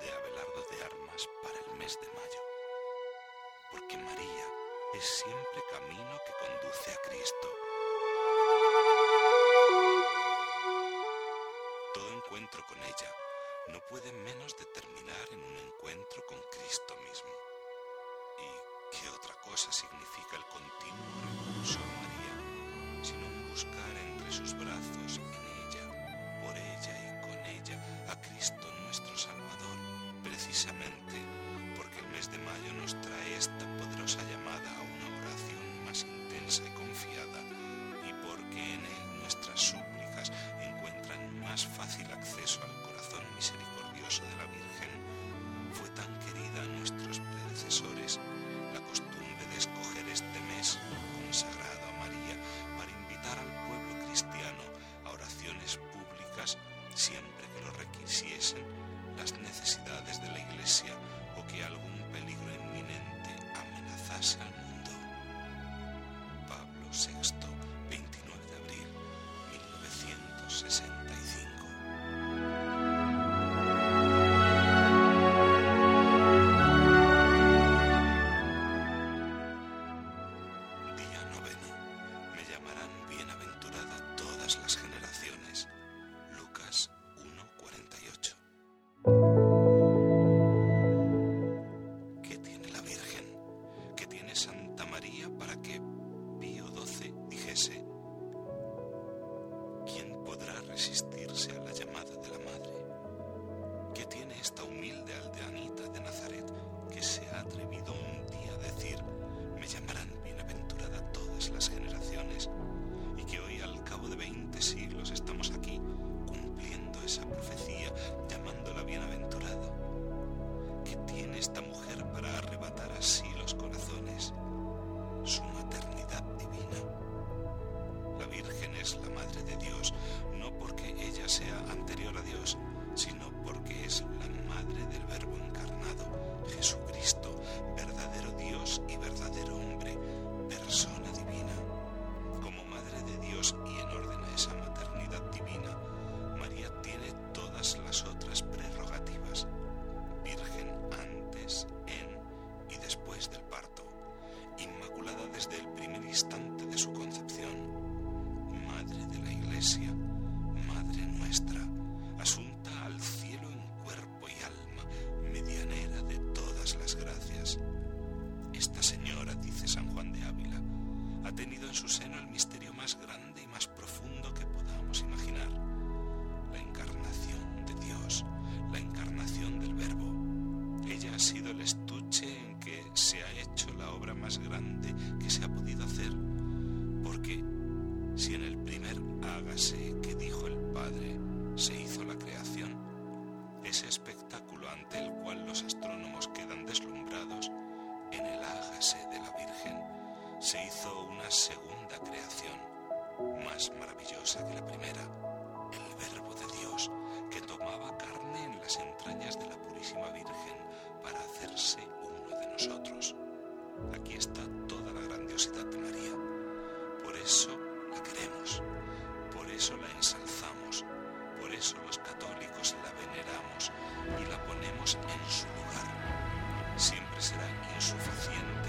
de Abelardo de Armas para el mes de mayo. Porque María es siempre camino que conduce a Cristo. Todo encuentro con ella no puede menos de terminar en un encuentro con Cristo mismo. ¿Y qué otra cosa significa el continuo recurso a María, sino un buscar entre sus brazos 65. Día noveno. Me llamarán bienaventurada todas las generaciones. Lucas 1.48. resistirse a la llamada. San Juan de Ávila, ha tenido en su seno el misterio más grande de la primera, el Verbo de Dios que tomaba carne en las entrañas de la Purísima Virgen para hacerse uno de nosotros. Aquí está toda la grandiosidad de María. Por eso la queremos, por eso la ensalzamos, por eso los católicos la veneramos y la ponemos en su lugar. Siempre será insuficiente